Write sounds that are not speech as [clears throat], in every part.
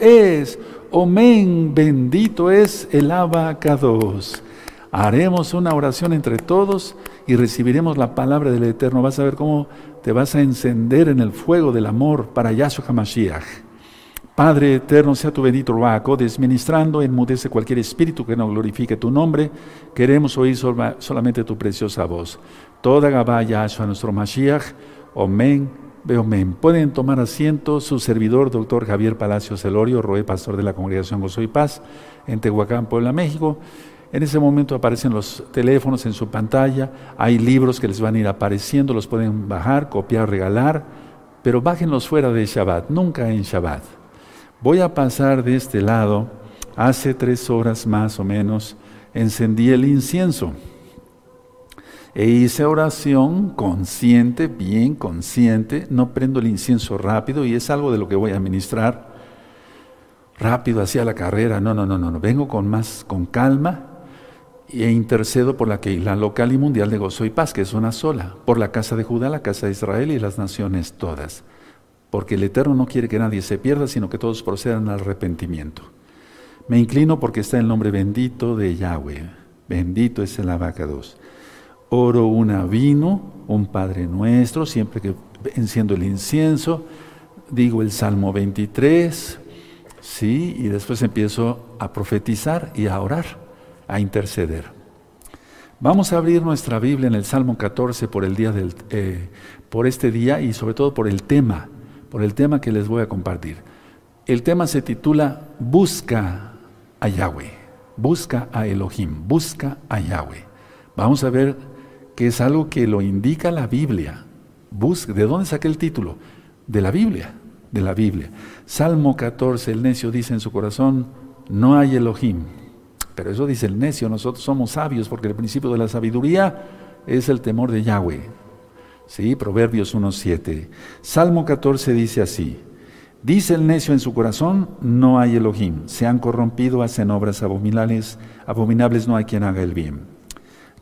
es, Omen, bendito es el abacados. Haremos una oración entre todos y recibiremos la palabra del Eterno. Vas a ver cómo te vas a encender en el fuego del amor para Yahshua HaMashiach. Padre eterno, sea tu bendito Ruaco, desministrando, enmudece cualquier espíritu que no glorifique tu nombre. Queremos oír solamente tu preciosa voz. Toda Gabá Yahshua, nuestro Mashiach. Omen, Beomen. Pueden tomar asiento su servidor, doctor Javier Palacios Elorio, Roé, pastor de la Congregación Gozo y Paz, en Tehuacán, Puebla, México. En ese momento aparecen los teléfonos en su pantalla, hay libros que les van a ir apareciendo, los pueden bajar, copiar, regalar, pero bájenlos fuera de Shabbat, nunca en Shabbat. Voy a pasar de este lado, hace tres horas más o menos, encendí el incienso e hice oración consciente, bien consciente, no prendo el incienso rápido y es algo de lo que voy a ministrar rápido hacia la carrera, no, no, no, no, vengo con más, con calma e intercedo por la que la local y mundial de gozo y paz, que es una sola, por la casa de Judá, la casa de Israel y las naciones todas. Porque el Eterno no quiere que nadie se pierda, sino que todos procedan al arrepentimiento. Me inclino porque está el nombre bendito de Yahweh. Bendito es el abacados. Oro una vino, un Padre nuestro, siempre que enciendo el incienso, digo el Salmo 23, sí, y después empiezo a profetizar y a orar a interceder. Vamos a abrir nuestra Biblia en el Salmo 14 por el día del, eh, por este día y sobre todo por el tema, por el tema que les voy a compartir. El tema se titula Busca a Yahweh, busca a Elohim, busca a Yahweh. Vamos a ver que es algo que lo indica la Biblia. ¿de dónde saqué el título? De la Biblia, de la Biblia. Salmo 14, el necio dice en su corazón, no hay Elohim. Pero eso dice el necio, nosotros somos sabios porque el principio de la sabiduría es el temor de Yahweh. Sí, Proverbios 1.7. Salmo 14 dice así, dice el necio en su corazón, no hay Elohim, se han corrompido, hacen obras abominables, abominables no hay quien haga el bien.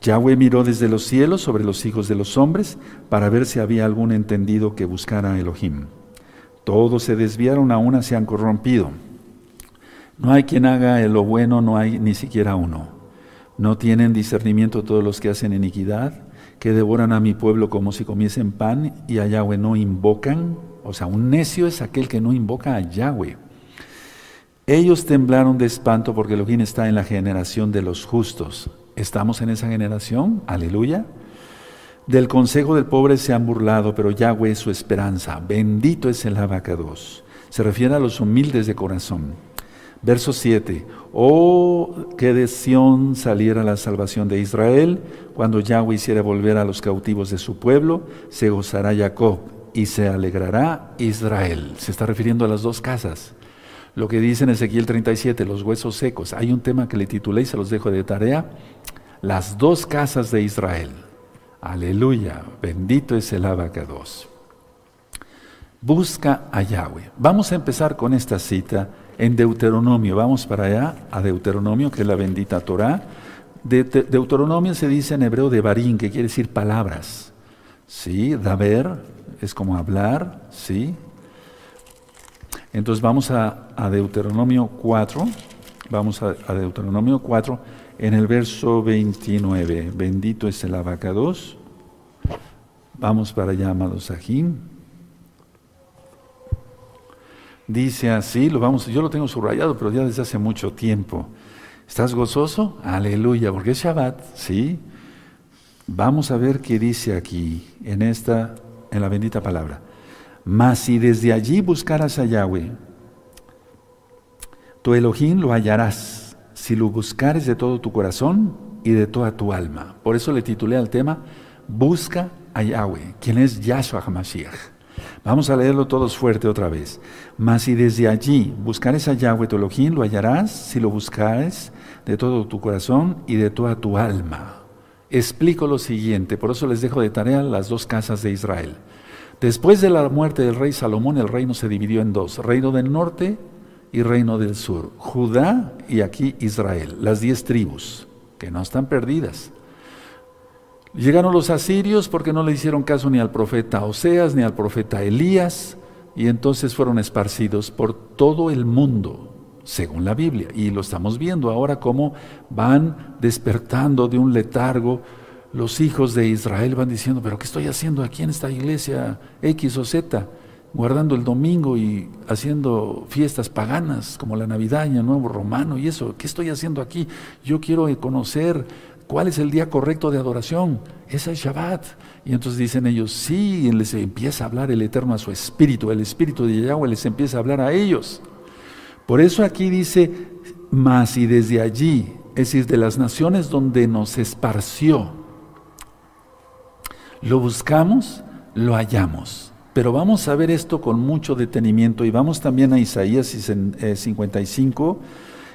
Yahweh miró desde los cielos sobre los hijos de los hombres para ver si había algún entendido que buscara a Elohim. Todos se desviaron, a una se han corrompido. No hay quien haga lo bueno, no hay ni siquiera uno. No tienen discernimiento todos los que hacen iniquidad, que devoran a mi pueblo como si comiesen pan y a Yahweh no invocan. O sea, un necio es aquel que no invoca a Yahweh. Ellos temblaron de espanto porque Elohim está en la generación de los justos. ¿Estamos en esa generación? Aleluya. Del consejo del pobre se han burlado, pero Yahweh es su esperanza. Bendito es el abacados. Se refiere a los humildes de corazón. Verso 7. Oh, que de Sión saliera la salvación de Israel, cuando Yahweh hiciera volver a los cautivos de su pueblo, se gozará Jacob y se alegrará Israel. Se está refiriendo a las dos casas. Lo que dice en Ezequiel 37, los huesos secos. Hay un tema que le titulé y se los dejo de tarea. Las dos casas de Israel. Aleluya, bendito es el abacados. Busca a Yahweh. Vamos a empezar con esta cita en Deuteronomio. Vamos para allá, a Deuteronomio, que es la bendita. De, Deuteronomio se dice en hebreo de barín, que quiere decir palabras. ¿Sí? Daber es como hablar, ¿sí? Entonces vamos a, Deuteronomio 4, vamos a, Deuteronomio 4, en el verso 29. Bendito es el abacados. Vamos para allá, amados Ajim. Dice así, lo vamos, yo lo tengo subrayado, pero ya desde hace mucho tiempo. ¿Estás gozoso? Aleluya, porque es Shabbat, ¿sí? Vamos a ver qué dice aquí, en esta, en la bendita palabra. Mas si desde allí buscaras a Yahweh, tu Elohim lo hallarás, si lo buscares de todo tu corazón y de toda tu alma. Por eso le titulé al tema, Busca a Yahweh, quien es Yahshua HaMashiach. Vamos a leerlo todos fuerte otra vez. Mas si desde allí buscares a Yahweh tu Elohim, lo hallarás si lo buscares de todo tu corazón y de toda tu alma. Explico lo siguiente, por eso les dejo de tarea las dos casas de Israel. Después de la muerte del rey Salomón, el reino se dividió en dos, reino del norte y reino del sur, Judá y aquí Israel, las diez tribus, que no están perdidas. Llegaron los asirios porque no le hicieron caso ni al profeta Oseas ni al profeta Elías. y entonces fueron esparcidos por todo el mundo, según la Biblia. Y lo estamos viendo ahora cómo van despertando de un letargo. Los hijos de Israel van diciendo, pero ¿qué estoy haciendo aquí en esta iglesia X o Z? Guardando el domingo y haciendo fiestas paganas como la Navidad y el Nuevo Romano y eso. ¿Qué estoy haciendo aquí? Yo quiero conocer cuál es el día correcto de adoración. Es el Shabbat. Y entonces dicen ellos, sí, y les empieza a hablar el Eterno a su espíritu, el espíritu de Yahweh les empieza a hablar a ellos. Por eso aquí dice, más y desde allí, es decir, de las naciones donde nos esparció, lo buscamos, lo hallamos. Pero vamos a ver esto con mucho detenimiento y vamos también a Isaías 55.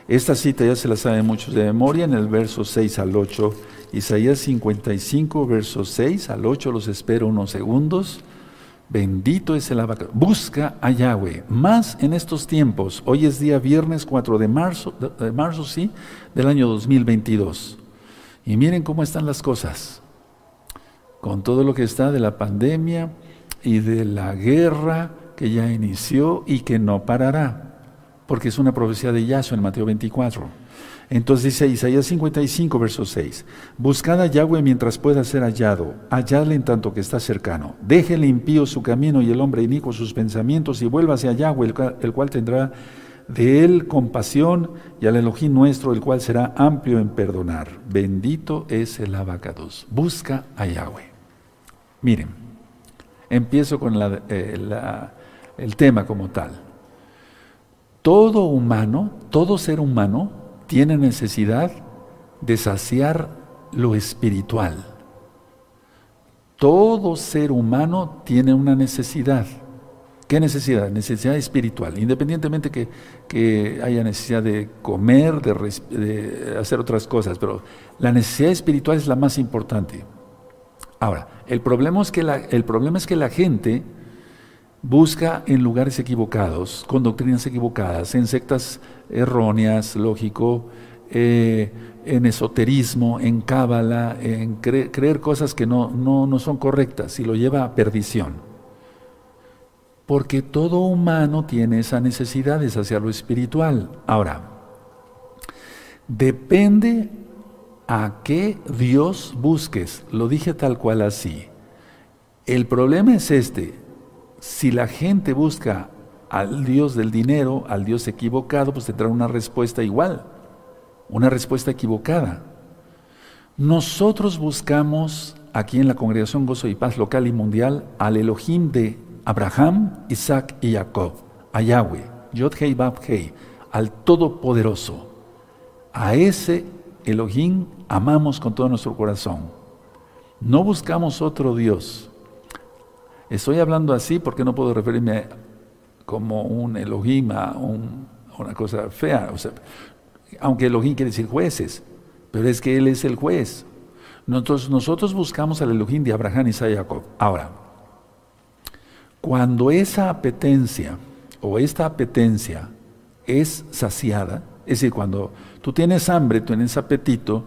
Esta cita ya se la saben muchos de memoria en el verso 6 al 8 Isaías 55, versos 6 al 8, los espero unos segundos. Bendito es el abacado. Busca a Yahweh. Más en estos tiempos. Hoy es día viernes 4 de marzo, de marzo sí, del año 2022. Y miren cómo están las cosas. Con todo lo que está de la pandemia y de la guerra que ya inició y que no parará. Porque es una profecía de Yahshua en Mateo 24. Entonces dice Isaías 55, verso 6, Buscad a Yahweh mientras pueda ser hallado, halladle en tanto que está cercano. Deje el impío su camino y el hombre inico sus pensamientos y vuélvase a Yahweh, el cual, tendrá de él compasión y al Elohim nuestro, el cual será amplio en perdonar. Bendito es el abacados. Busca a Yahweh. Miren, empiezo con eh, el tema como tal. Todo humano, todo ser humano, tiene necesidad de saciar lo espiritual. Todo ser humano tiene una necesidad. ¿Qué necesidad? Necesidad espiritual. Independientemente que, que haya necesidad de comer, de, hacer otras cosas, pero la necesidad espiritual es la más importante. Ahora, el problema es que la, el problema es que la gente busca en lugares equivocados, con doctrinas equivocadas, en sectas erróneas, lógico, eh, en esoterismo, en cábala, en creer cosas que no, no, no son correctas y lo lleva a perdición. Porque todo humano tiene esa necesidad de hacia lo espiritual. Ahora, depende a qué Dios busques. Lo dije tal cual así. El problema es este, si la gente busca al Dios del dinero, al Dios equivocado, pues tendrá una respuesta igual, una respuesta equivocada. Nosotros buscamos aquí en la Congregación Gozo y Paz local y mundial al Elohim de Abraham, Isaac y Jacob, a Yahweh, Yod Hei Bab Hei, al Todopoderoso. A ese Elohim amamos con todo nuestro corazón. No buscamos otro Dios. Estoy hablando así porque no puedo referirme como un Elohim a, una cosa fea. Aunque Elohim quiere decir jueces, pero es que Él es el juez. Nosotros, nosotros buscamos al Elohim de Abraham, y Jacob. Ahora, cuando esa apetencia o esta apetencia es saciada, es decir, cuando tú tienes hambre, tú tienes apetito,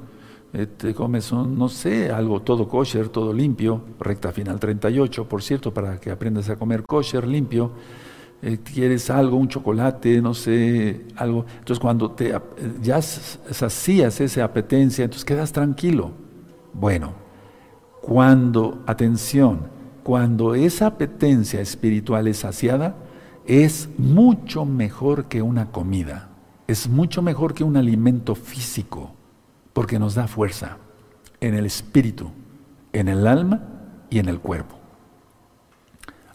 te comes un, no sé, algo todo kosher, todo limpio, recta final 38, por cierto, para que aprendas a comer kosher, limpio, eh, quieres algo, un chocolate, no sé, algo. Entonces cuando te, ya sacías esa apetencia, entonces quedas tranquilo. Bueno, cuando, atención, cuando esa apetencia espiritual es saciada, es mucho mejor que una comida, es mucho mejor que un alimento físico porque nos da fuerza en el espíritu, en el alma y en el cuerpo.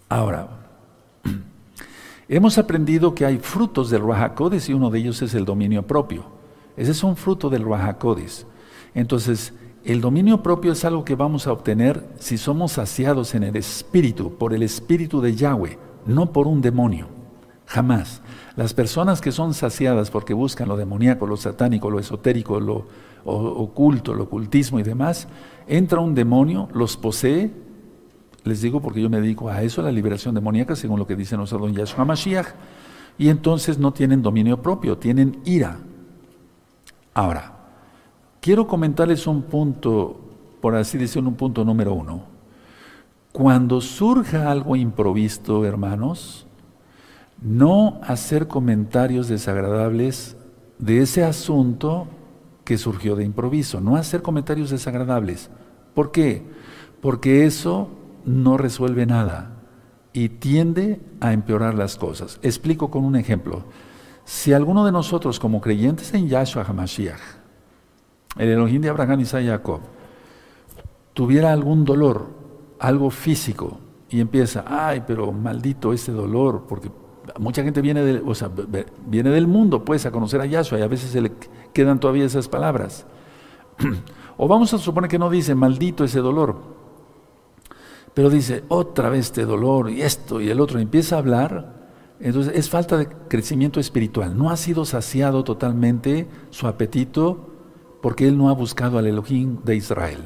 Ahora, [clears throat] hemos aprendido que hay frutos del Rahakodes y uno de ellos es el dominio propio. Ese es un fruto del Rahakodes. Entonces, el dominio propio es algo que vamos a obtener si somos saciados en el espíritu, por el espíritu de Yahweh, no por un demonio. Jamás. Las personas que son saciadas porque buscan lo demoníaco, lo satánico, lo esotérico, lo, oculto, el ocultismo y demás, entra un demonio, los posee, les digo porque yo me dedico a eso, a la liberación demoníaca, según lo que dice nuestro don Yahshua Mashiach, y entonces no tienen dominio propio, tienen ira. Ahora, quiero comentarles un punto, por así decirlo, un punto número uno. Cuando surja algo improvisto, hermanos, no hacer comentarios desagradables de ese asunto que surgió de improviso, no hacer comentarios desagradables. ¿Por qué? Porque eso no resuelve nada y tiende a empeorar las cosas. Explico con un ejemplo. Si alguno de nosotros como creyentes en Yahshua HaMashiach, el Elohim de Abraham, Isaac y Jacob, tuviera algún dolor, algo físico, y empieza, ay, pero maldito ese dolor, porque mucha gente viene del, o sea, viene del mundo, pues, a conocer a Yahshua, y a veces se le quedan todavía esas palabras. [clears throat] o vamos a suponer que no dice, maldito ese dolor, pero dice, otra vez este dolor, y esto, y el otro, empieza a hablar, entonces es falta de crecimiento espiritual. No ha sido saciado totalmente su apetito porque él no ha buscado al Elohim de Israel.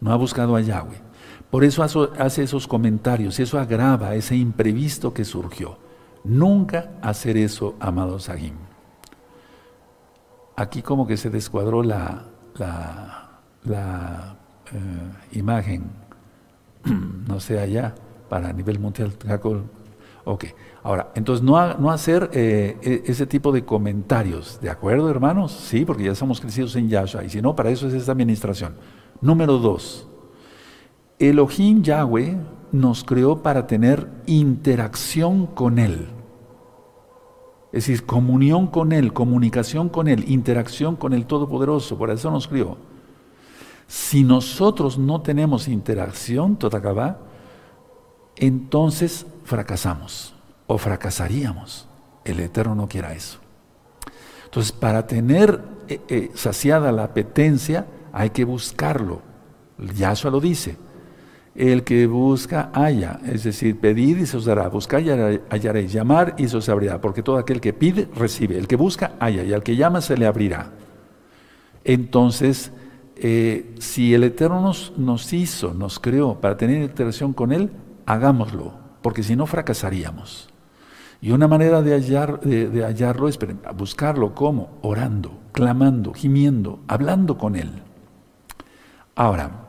No ha buscado a Yahweh. Por eso hace esos comentarios, eso agrava ese imprevisto que surgió. Nunca hacer eso, amados Sahim. Aquí como que se descuadró la, la, eh, imagen, [clears throat] no sé, allá, para nivel mundial. Ok, ahora, entonces no, no hacer eh, e, ese tipo de comentarios, ¿de acuerdo, hermanos? Sí, porque ya somos crecidos en Yahshua, y si no, para eso es esta administración. Número dos, Elohim Yahweh nos creó para tener interacción con Él. Es decir, comunión con Él, comunicación con Él, interacción con el Todopoderoso, por eso nos crió. Si nosotros no tenemos interacción, Totacabá, entonces fracasamos o fracasaríamos. El Eterno no quiera eso. Entonces, para tener eh, eh, saciada la apetencia, hay que buscarlo. Yahshua lo dice. El que busca, haya. Es decir, pedir y se os dará. Buscar y hallaréis. Llamar y se os abrirá. Porque todo aquel que pide, recibe. El que busca, haya. Y al que llama, se le abrirá. Entonces, eh, si el Eterno nos, hizo, nos creó para tener interacción con Él, hagámoslo. Porque si no, fracasaríamos. Y una manera de, hallar, de, hallarlo es buscarlo como orando, clamando, gimiendo, hablando con Él. Ahora,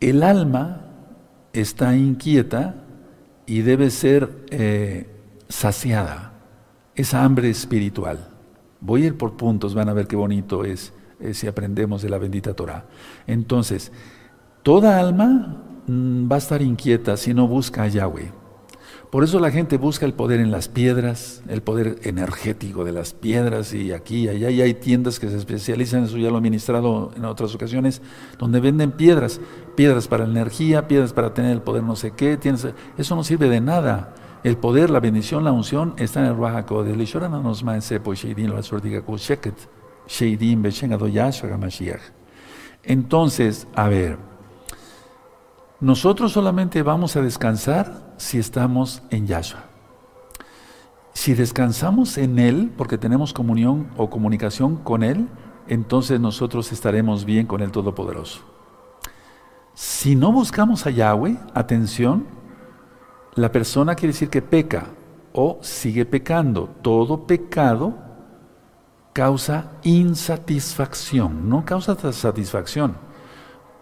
el alma está inquieta y debe ser eh, saciada, esa hambre espiritual. Voy a ir por puntos, van a ver qué bonito es eh, si aprendemos de la bendita Torah. Entonces, toda alma mm, va a estar inquieta si no busca a Yahweh. Por eso la gente busca el poder en las piedras, el poder energético de las piedras y aquí y allá. Y hay tiendas que se especializan, eso ya lo he ministrado en otras ocasiones, donde venden piedras, piedras para energía, piedras para tener el poder no sé qué. eso no sirve de nada. El poder, la bendición, la unción está en el Rahaco de nos Entonces, a ver, nosotros solamente vamos a descansar si estamos en Yahshua. Si descansamos en Él, porque tenemos comunión o comunicación con Él, entonces nosotros estaremos bien con el Todopoderoso. Si no buscamos a Yahweh, atención, la persona quiere decir que peca o sigue pecando. Todo pecado causa insatisfacción, no causa satisfacción.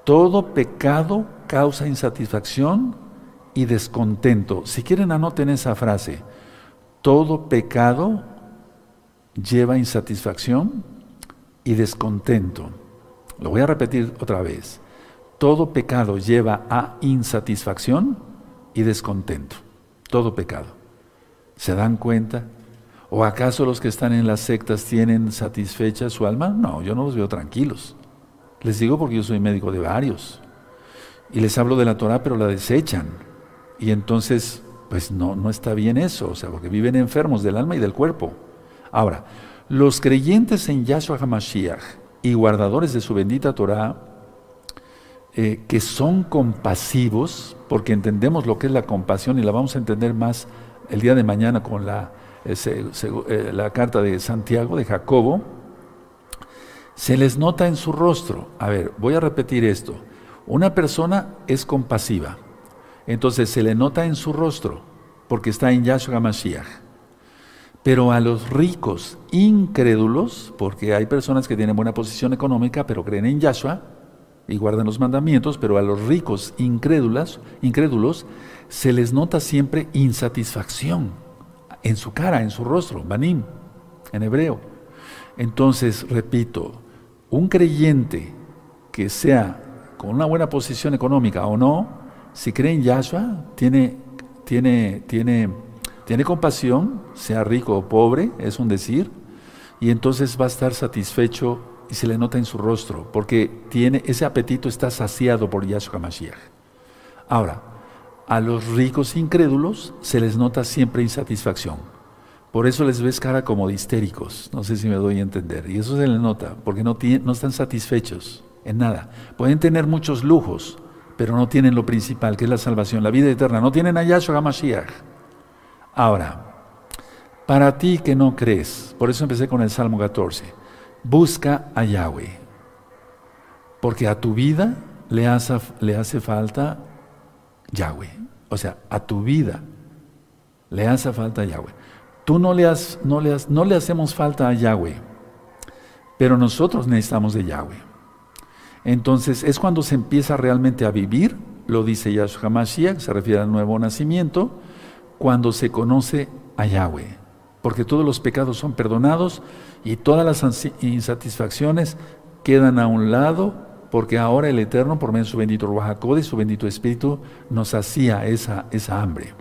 Todo pecado causa insatisfacción y descontento. Si quieren, anoten esa frase. Todo pecado lleva insatisfacción y descontento. Lo voy a repetir otra vez. Todo pecado lleva a insatisfacción y descontento. Todo pecado. ¿Se dan cuenta? ¿O acaso los que están en las sectas tienen satisfecha su alma? No, yo no los veo tranquilos. Les digo porque yo soy médico de varios. Y les hablo de la Torah, pero la desechan. Y entonces, pues no, no está bien eso, o sea, porque viven enfermos del alma y del cuerpo. Ahora, los creyentes en Yahshua HaMashiach y guardadores de su bendita Torah, eh, que son compasivos, porque entendemos lo que es la compasión y la vamos a entender más el día de mañana con la, eh, la carta de Santiago, de Jacobo, se les nota en su rostro. A ver, voy a repetir esto. Una persona es compasiva, entonces se le nota en su rostro, porque está en Yahshua Mashiach. Pero a los ricos incrédulos, porque hay personas que tienen buena posición económica, pero creen en Yahshua, y guardan los mandamientos, pero a los ricos incrédulos, incrédulos se les nota siempre insatisfacción en su cara, en su rostro, banim, en hebreo. Entonces, repito, un creyente que sea con una buena posición económica o no, si cree en Yahshua, tiene, tiene, tiene, tiene compasión, sea rico o pobre, es un decir, y entonces va a estar satisfecho y se le nota en su rostro, porque tiene, ese apetito está saciado por Yahshua Mashiach. Ahora, a los ricos incrédulos se les nota siempre insatisfacción. Por eso les ves cara como de histéricos, no sé si me doy a entender. Y eso se les nota, porque no, no están satisfechos en nada. Pueden tener muchos lujos, pero no tienen lo principal, que es la salvación, la vida eterna. No tienen a Yahshua Mashiach. Ahora, para ti que no crees, por eso empecé con el Salmo 14, busca a Yahweh, porque a tu vida le hace, falta Yahweh. O sea, a tu vida le hace falta Yahweh. Tú no le, has, no, le no le hacemos falta a Yahweh, pero nosotros necesitamos de Yahweh. Entonces es cuando se empieza realmente a vivir, lo dice Yahshua Mashiach, se refiere al nuevo nacimiento, cuando se conoce a Yahweh porque todos los pecados son perdonados y todas las insatisfacciones quedan a un lado, porque ahora el Eterno, por medio de su bendito Ruach su bendito Espíritu, nos hacía esa, esa hambre.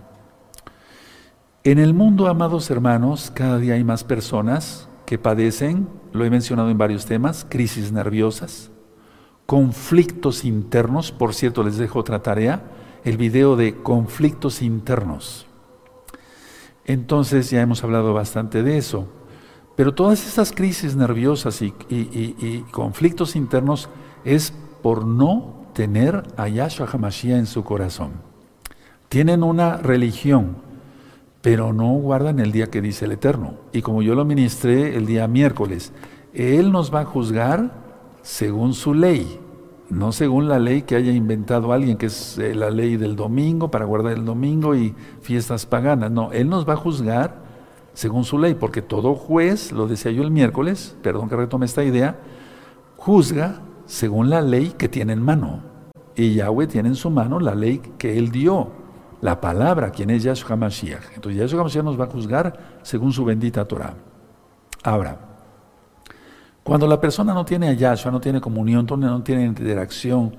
En el mundo, amados hermanos, cada día hay más personas que padecen, lo he mencionado en varios temas, crisis nerviosas, conflictos internos, por cierto, les dejo otra tarea, el video de conflictos internos. Entonces ya hemos hablado bastante de eso. Pero todas estas crisis nerviosas y, conflictos internos es por no tener a Yahshua HaMashiach en su corazón. Tienen una religión, pero no guardan el día que dice el Eterno. Y como yo lo ministré el día miércoles, Él nos va a juzgar según su ley no según la ley que haya inventado alguien, que es eh, la ley del domingo para guardar el domingo y fiestas paganas. No, Él nos va a juzgar según su ley, porque todo juez, lo decía yo el miércoles, perdón que retome esta idea, juzga según la ley que tiene en mano. Y Yahweh tiene en su mano la ley que Él dio, la palabra, quien es Yahshua Mashiach. Entonces Yahshua Mashiach nos va a juzgar según su bendita Torah. Ahora, cuando la persona no tiene a Yahshua, no tiene comunión, no tiene interacción,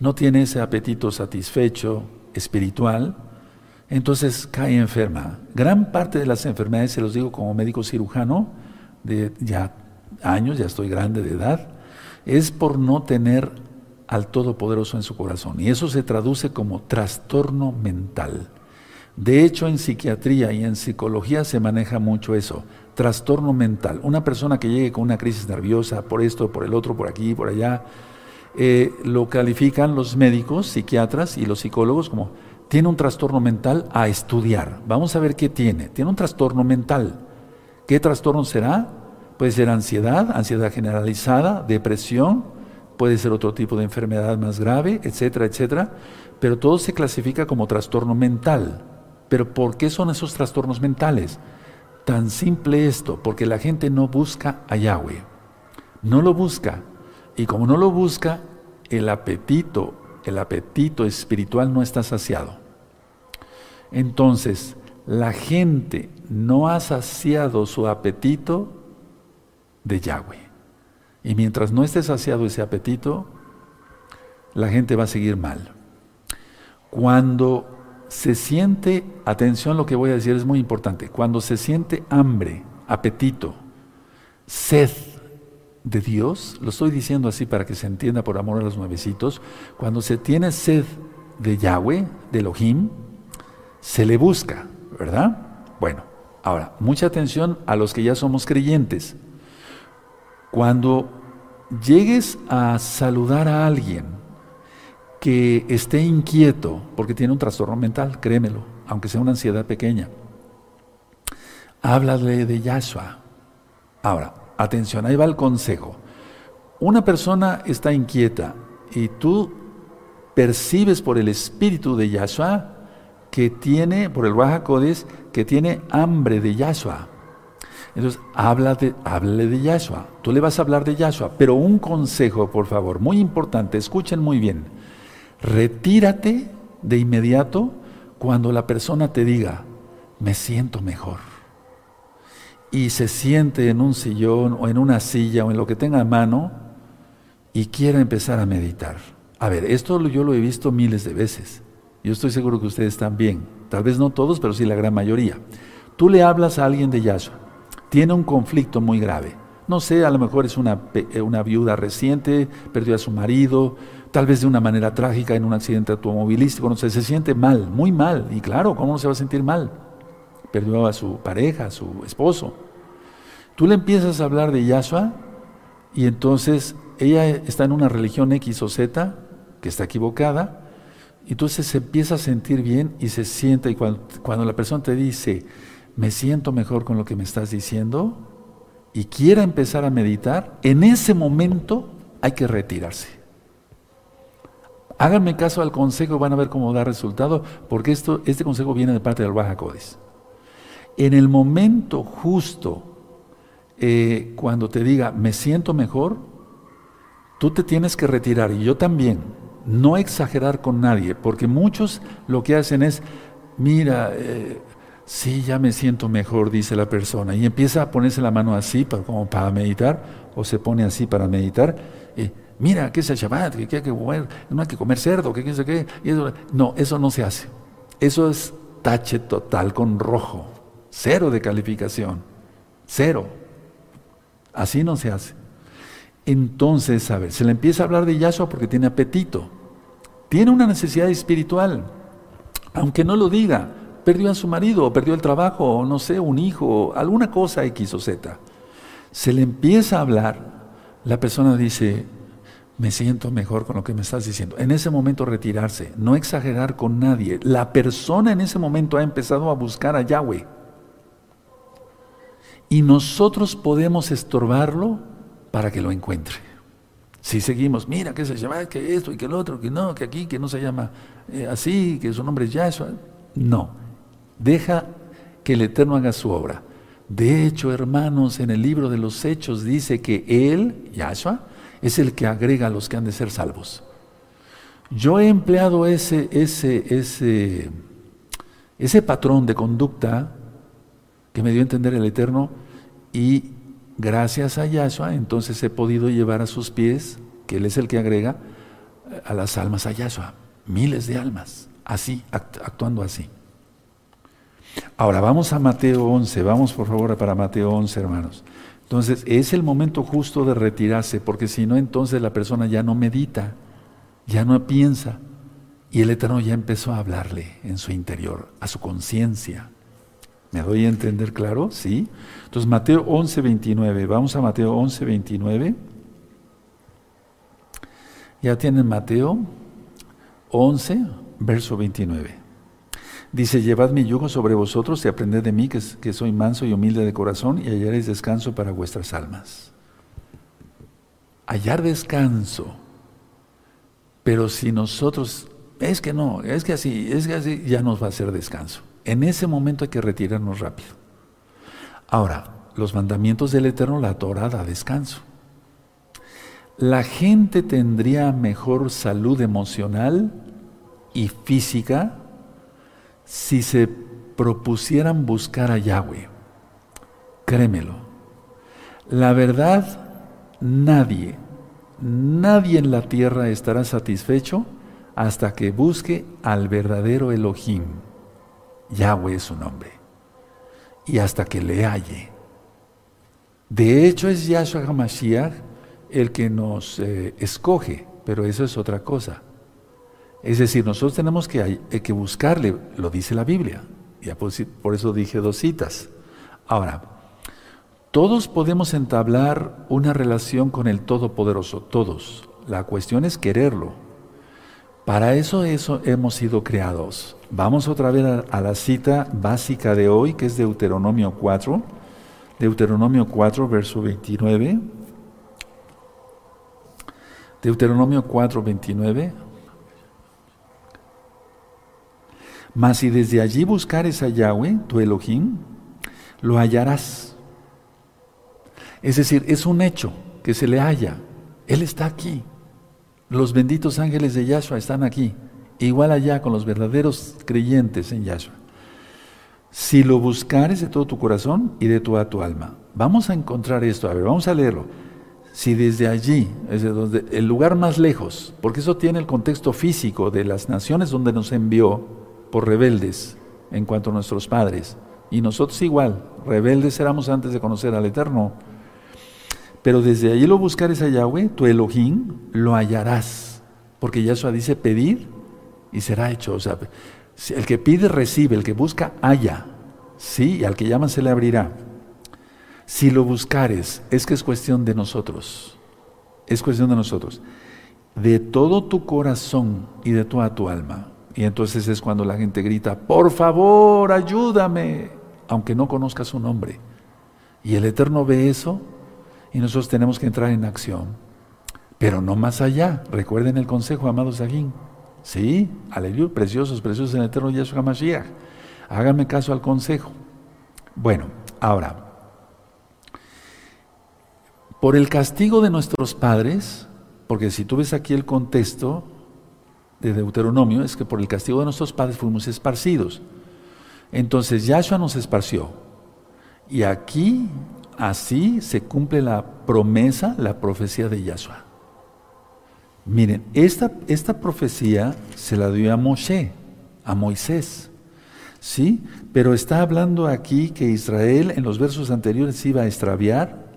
no tiene ese apetito satisfecho espiritual, entonces cae enferma. Gran parte de las enfermedades, se los digo como médico cirujano, de ya años, ya estoy grande de edad, es por no tener al Todopoderoso en su corazón. Y eso se traduce como trastorno mental. De hecho, en psiquiatría y en psicología se maneja mucho eso trastorno mental. Una persona que llegue con una crisis nerviosa por esto, por el otro, por aquí, por allá, eh, lo califican los médicos, psiquiatras y los psicólogos como tiene un trastorno mental a estudiar. Vamos a ver qué tiene. Tiene un trastorno mental. ¿Qué trastorno será? Puede ser ansiedad, ansiedad generalizada, depresión, puede ser otro tipo de enfermedad más grave, etcétera, etcétera. Pero todo se clasifica como trastorno mental. ¿Pero por qué son esos trastornos mentales? Tan simple esto, porque la gente no busca a Yahweh. No lo busca. Y como no lo busca, el apetito, el apetito espiritual no está saciado. Entonces, la gente no ha saciado su apetito de Yahweh. Y mientras no esté saciado ese apetito, la gente va a seguir mal. Cuando se siente, atención lo que voy a decir es muy importante, cuando se siente hambre, apetito, sed de Dios, lo estoy diciendo así para que se entienda por amor a los nuevecitos, cuando se tiene sed de Yahweh, de Elohim, se le busca, ¿verdad? Bueno, ahora, mucha atención a los que ya somos creyentes. Cuando llegues a saludar a alguien, que esté inquieto porque tiene un trastorno mental, créemelo, aunque sea una ansiedad pequeña. Háblale de Yahshua. Ahora, atención, ahí va el consejo. Una persona está inquieta y tú percibes por el espíritu de Yahshua que tiene, por el Raja que tiene hambre de Yahshua. Entonces, háblale de Yahshua. Tú le vas a hablar de Yahshua. Pero un consejo, por favor, muy importante, escuchen muy bien. Retírate de inmediato cuando la persona te diga, me siento mejor. Y se siente en un sillón o en una silla o en lo que tenga a mano y quiere empezar a meditar. A ver, esto yo lo he visto miles de veces. Yo estoy seguro que ustedes también. Tal vez no todos, pero sí la gran mayoría. Tú le hablas a alguien de Yahshua tiene un conflicto muy grave. No sé, a lo mejor es una, eh, una viuda reciente, perdió a su marido, tal vez de una manera trágica en un accidente automovilístico, no sé, se siente mal, muy mal. Y claro, ¿cómo no se va a sentir mal? Perdió a su pareja, a su esposo. Tú le empiezas a hablar de Yahshua y entonces ella está en una religión X o Z que está equivocada, y entonces se empieza a sentir bien y se sienta, y cuando, cuando la persona te dice, me siento mejor con lo que me estás diciendo y quiera empezar a meditar, en ese momento hay que retirarse. Háganme caso al consejo, van a ver cómo da resultado, porque esto, este consejo viene de parte del Baja Codis. En el momento justo, eh, cuando te diga, me siento mejor, tú te tienes que retirar, y yo también, no exagerar con nadie, porque muchos lo que hacen es, mira, eh, sí, ya me siento mejor, dice la persona, y empieza a ponerse la mano así para, como para meditar, o se pone así para meditar, y, mira, ¿qué es el Shabbat? ¿Qué, hay que comer? No hay que comer cerdo, ¿qué, qué, qué? no, eso no se hace. Eso es tache total con rojo, cero de calificación, cero. Así no se hace. Entonces, a ver, se le empieza a hablar de Yahshua porque tiene apetito, tiene una necesidad espiritual, aunque no lo diga, perdió a su marido, o perdió el trabajo, o no sé, un hijo, alguna cosa X o Z. Se le empieza a hablar, la persona dice, me siento mejor con lo que me estás diciendo. En ese momento retirarse, no exagerar con nadie. La persona en ese momento ha empezado a buscar a Yahweh. Y nosotros podemos estorbarlo para que lo encuentre. Si seguimos, mira que se llama, que esto y que el otro, que no, que aquí, que no se llama eh, así, que su nombre es Yahshua. No, Deja que el Eterno haga su obra. De hecho, hermanos, en el libro de los Hechos dice que Él, Yahshua, es el que agrega a los que han de ser salvos. Yo he empleado ese, ese, ese, ese patrón de conducta que me dio a entender el Eterno y gracias a Yahshua entonces he podido llevar a sus pies, que Él es el que agrega, a las almas a Yahshua, miles de almas, así, actuando así. Ahora vamos a Mateo 11, vamos por favor para Mateo 11, hermanos. Entonces es el momento justo de retirarse, porque si no, entonces la persona ya no medita, ya no piensa, y el Eterno ya empezó a hablarle en su interior, a su conciencia. ¿Me doy a entender claro? Sí. Entonces Mateo 11, 29, vamos a Mateo 11, 29. Ya tienen Mateo 11, verso 29. Dice, llevad mi yugo sobre vosotros y aprended de mí, que, soy manso y humilde de corazón, y hallaréis descanso para vuestras almas. Hallar descanso. Pero si nosotros, es que no, es que así, es que así, ya nos va a hacer descanso. En ese momento hay que retirarnos rápido. Ahora, los mandamientos del Eterno, la Torah da descanso. La gente tendría mejor salud emocional y física si se propusieran buscar a Yahweh, créemelo, la verdad, nadie, nadie en la tierra estará satisfecho hasta que busque al verdadero Elohim. Yahweh es su nombre. Y hasta que le halle. De hecho, es Yahshua HaMashiach el que nos eh, escoge, pero eso es otra cosa. Es decir, nosotros tenemos que, que buscarle, lo dice la Biblia. Ya por, eso dije dos citas. Ahora, todos podemos entablar una relación con el Todopoderoso, todos. La cuestión es quererlo. Para eso, eso hemos sido creados. Vamos otra vez a, a la cita básica de hoy, que es Deuteronomio 4. Deuteronomio 4, verso 29. Deuteronomio 4, 29. Mas si desde allí buscares a Yahweh, tu Elohim, lo hallarás Es decir, es un hecho que se le haya. Él está aquí. Los benditos ángeles de Yahshua están aquí. Igual allá con los verdaderos creyentes en Yahshua. Si lo buscares de todo tu corazón y de toda tu alma. Vamos a encontrar esto. A ver, vamos a leerlo. Si desde allí, desde donde, el lugar más lejos, porque eso tiene el contexto físico de las naciones donde nos envió por rebeldes en cuanto a nuestros padres, y nosotros igual, rebeldes éramos antes de conocer al Eterno, pero desde allí lo buscares a Yahweh, tu Elohim, lo hallarás, porque Yahshua dice pedir y será hecho. O sea, el que pide recibe, el que busca halla, sí, y al que llama se le abrirá. Si lo buscares, es que es cuestión de nosotros. Es cuestión de nosotros. De todo tu corazón y de toda tu alma. Y entonces es cuando la gente grita, por favor, ayúdame, aunque no conozca su nombre. Y el Eterno ve eso y nosotros tenemos que entrar en acción. Pero no más allá. Recuerden el consejo, amados Agín. Sí, aleluya, preciosos, preciosos en el Eterno Yahshua Mashiach. Háganme caso al consejo. Bueno, ahora, por el castigo de nuestros padres, porque si tú ves aquí el contexto de Deuteronomio, es que por el castigo de nuestros padres fuimos esparcidos. Entonces Yahshua nos esparció. Y aquí, así se cumple la promesa, la profecía de Yahshua. Miren, esta, esta profecía se la dio a Moshe, a Moisés. ¿Sí? Pero está hablando aquí que Israel en los versos anteriores iba a extraviar,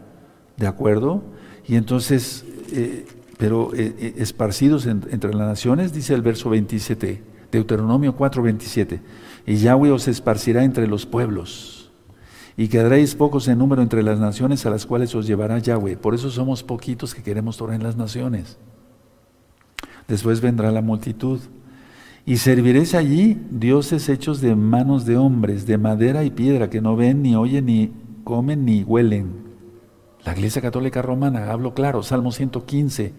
¿De acuerdo? Y entonces, eh, pero eh, eh, esparcidos entre las naciones, dice el verso 27, Deuteronomio 4, 27, y Yahweh os esparcirá entre los pueblos, y quedaréis pocos en número entre las naciones a las cuales os llevará Yahweh. Por eso somos poquitos que queremos Torah en las naciones. Después vendrá la multitud. Y serviréis allí dioses hechos de manos de hombres, de madera y piedra, que no ven, ni oyen, ni comen, ni huelen la Iglesia Católica Romana, hablo claro, Salmo 115.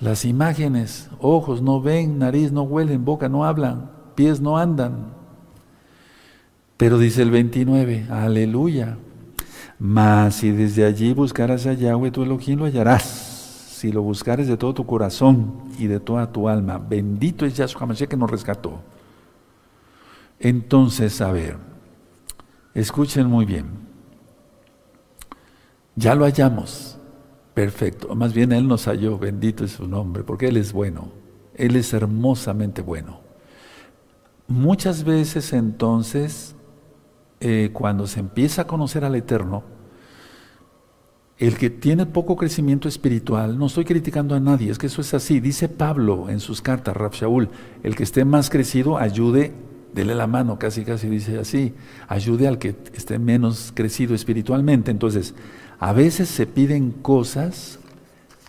Las imágenes, ojos no ven, nariz no huelen, boca no hablan, pies no andan. Pero dice el 29, aleluya. Mas si desde allí buscaras a Yahweh tu Elohim lo hallarás. Si lo buscares de todo tu corazón y de toda tu alma, bendito es Yahshua Mashiach que nos rescató. Entonces, a ver, escuchen muy bien. Ya lo hallamos. Perfecto. Más bien Él nos halló, bendito es su nombre, porque Él es bueno. Él es hermosamente bueno. Muchas veces entonces, eh, cuando se empieza a conocer al Eterno, el que tiene poco crecimiento espiritual, no estoy criticando a nadie, es que eso es así. Dice Pablo en sus cartas, Rab Shaul, el que esté más crecido, ayude, dele la mano, casi casi dice así, ayude al que esté menos crecido espiritualmente. Entonces, a veces se piden cosas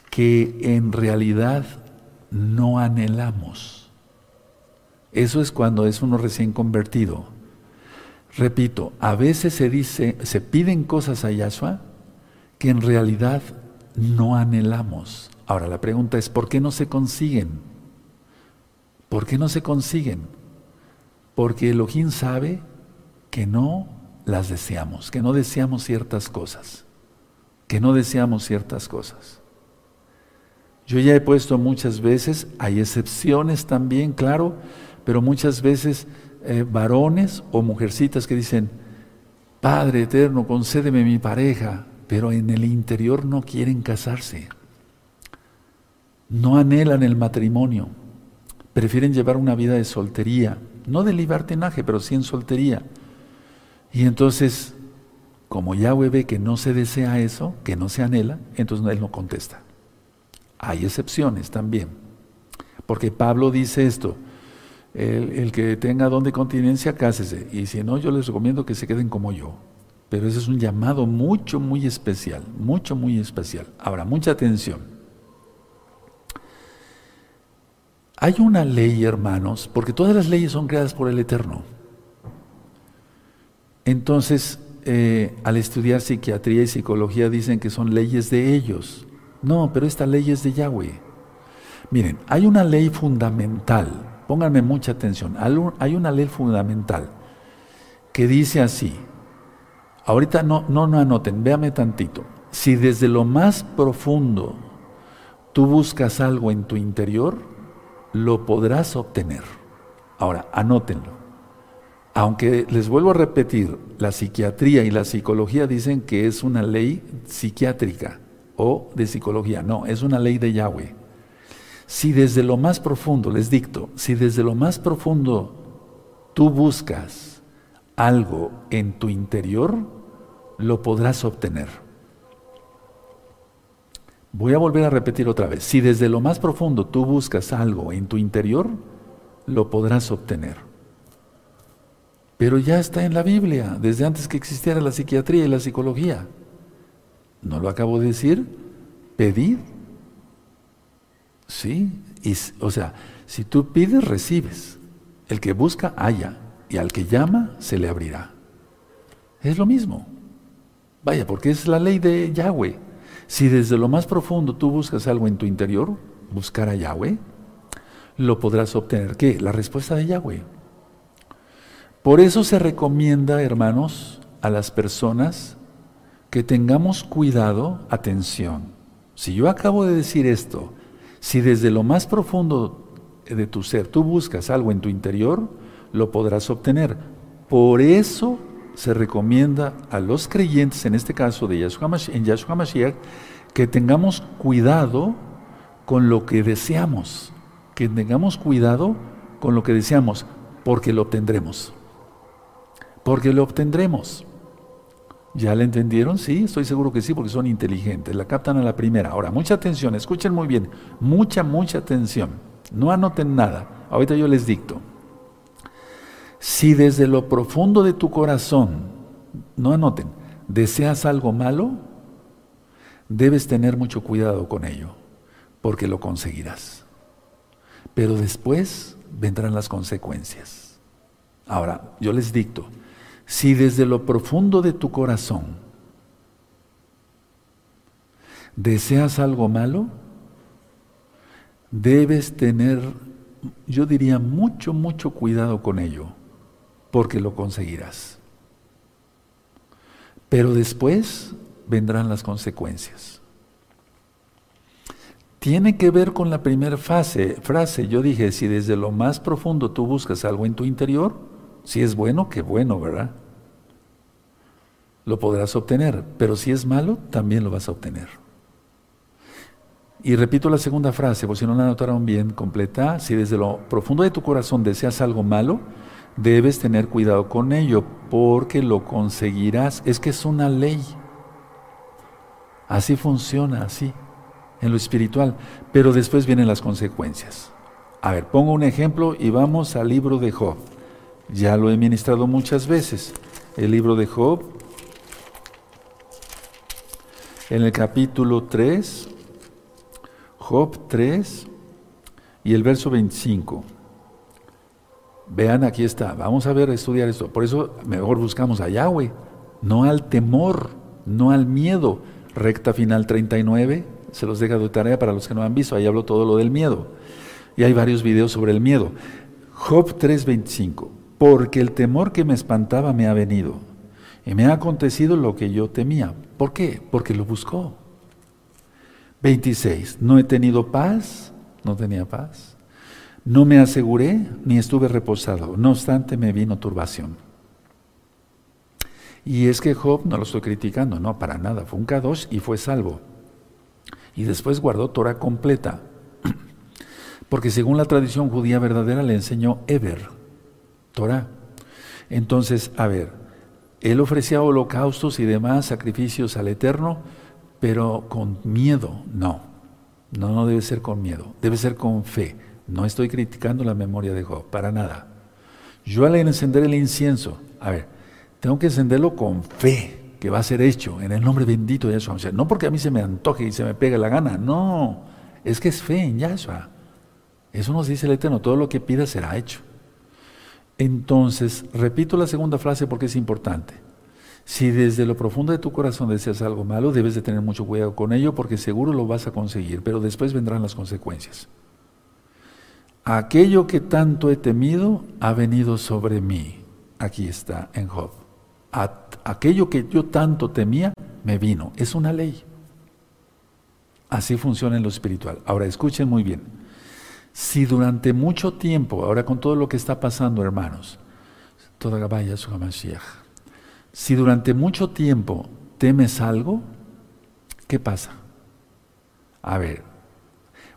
que en realidad no anhelamos. Eso es cuando es uno recién convertido. Repito, a veces se piden cosas a Yahshua que en realidad no anhelamos. Ahora la pregunta es, ¿por qué no se consiguen? ¿Por qué no se consiguen? Porque Elohim sabe que no las deseamos, que no deseamos ciertas cosas que no deseamos ciertas cosas. Yo ya he puesto muchas veces, hay excepciones también, claro, pero muchas veces eh, varones o mujercitas que dicen, Padre eterno, concédeme mi pareja, pero en el interior no quieren casarse. No anhelan el matrimonio. Prefieren llevar una vida de soltería, no de libertinaje, pero sí en soltería. Y entonces como Yahweh ve que no se desea eso, que no se anhela, entonces Él no contesta. Hay excepciones también. Porque Pablo dice esto, el, que tenga don de continencia, cásese. Y si no, yo les recomiendo que se queden como yo. Pero ese es un llamado mucho, muy especial, mucho, muy especial. Ahora, mucha atención. Hay una ley, hermanos, porque todas las leyes son creadas por el Eterno. Entonces, eh, al estudiar psiquiatría y psicología dicen que son leyes de ellos. No, pero esta ley es de Yahweh. Miren, hay una ley fundamental, pónganme mucha atención, hay una ley fundamental que dice así, ahorita no, no, no anoten, véame tantito, si desde lo más profundo tú buscas algo en tu interior, lo podrás obtener. Ahora, anótenlo. Aunque les vuelvo a repetir, la psiquiatría y la psicología dicen que es una ley psiquiátrica o de psicología. No, es una ley de Yahweh. Si desde lo más profundo, les dicto, si desde lo más profundo tú buscas algo en tu interior, lo podrás obtener. Voy a volver a repetir otra vez. Si desde lo más profundo tú buscas algo en tu interior, lo podrás obtener. Pero ya está en la Biblia, desde antes que existiera la psiquiatría y la psicología. ¿No lo acabo de decir? Pedid. Sí, o sea, si tú pides, recibes. El que busca, halla. Y al que llama, se le abrirá. Es lo mismo. Vaya, porque es la ley de Yahweh. Si desde lo más profundo tú buscas algo en tu interior, buscar a Yahweh, lo podrás obtener. ¿Qué? La respuesta de Yahweh. Por eso se recomienda, hermanos, a las personas que tengamos cuidado, atención. Si yo acabo de decir esto, si desde lo más profundo de tu ser tú buscas algo en tu interior, lo podrás obtener. Por eso se recomienda a los creyentes, en este caso de Yahshua, en Yahshua Mashiach, que tengamos cuidado con lo que deseamos, que tengamos cuidado con lo que deseamos, porque lo obtendremos. Porque lo obtendremos. ¿Ya le entendieron? Sí, estoy seguro que sí, porque son inteligentes. La captan a la primera. Ahora, mucha atención, escuchen muy bien. Mucha, mucha atención. No anoten nada. Ahorita yo les dicto. Si desde lo profundo de tu corazón, no anoten, deseas algo malo, debes tener mucho cuidado con ello, porque lo conseguirás. Pero después vendrán las consecuencias. Ahora, yo les dicto, si desde lo profundo de tu corazón deseas algo malo, debes tener, yo diría, mucho, mucho cuidado con ello porque lo conseguirás. Pero después vendrán las consecuencias. Tiene que ver con la primera fase, frase. Yo dije, si desde lo más profundo tú buscas algo en tu interior, si es bueno, qué bueno, ¿verdad? Lo podrás obtener, pero si es malo, también lo vas a obtener. Y repito la segunda frase, por si no la notaron bien completa, si desde lo profundo de tu corazón deseas algo malo, debes tener cuidado con ello porque lo conseguirás. Es que es una ley. Así funciona, así, en lo espiritual. Pero después vienen las consecuencias. A ver, pongo un ejemplo y vamos al libro de Job. Ya lo he ministrado muchas veces. El libro de Job, en el capítulo 3, Job 3 y el verso 25. Vean, aquí está. Vamos a ver, estudiar esto. Por eso mejor buscamos a Yahweh, no al temor, no al miedo. Recta final 39, se los deja de tarea para los que no han visto. Ahí hablo todo lo del miedo. Y hay varios videos sobre el miedo. Job 3:25. Porque el temor que me espantaba me ha venido. Y me ha acontecido lo que yo temía. ¿Por qué? Porque lo buscó. 26. No he tenido paz. No tenía paz no me aseguré ni estuve reposado, no obstante me vino turbación. Y es que Job, no lo estoy criticando, no, para nada, fue un Kadosh y fue salvo. Y después guardó Torah completa, [clears throat] porque según la tradición judía verdadera le enseñó Eber, Torah. Entonces, a ver, él ofrecía holocaustos y demás sacrificios al Eterno, pero con miedo, no. No, debe ser con miedo, debe ser con fe. No estoy criticando la memoria de Job, para nada. Yo al encender el incienso, a ver, tengo que encenderlo con fe que va a ser hecho en el nombre bendito de Yahshua. no porque a mí se me antoje y se me pegue la gana, no, es que es fe en Yahshua. Eso nos dice el Eterno, todo lo que pida será hecho. Entonces, repito la segunda frase porque es importante. Si desde lo profundo de tu corazón deseas algo malo, debes de tener mucho cuidado con ello porque seguro lo vas a conseguir, pero después vendrán las consecuencias aquello que tanto he temido ha venido sobre mí. Aquí está en Job. aquello que yo tanto temía me vino. Es una ley. Así funciona en lo espiritual. Ahora escuchen muy bien. Si durante mucho tiempo, ahora con todo lo que está pasando, hermanos, toda vaya su si durante mucho tiempo temes algo, ¿qué pasa? A ver,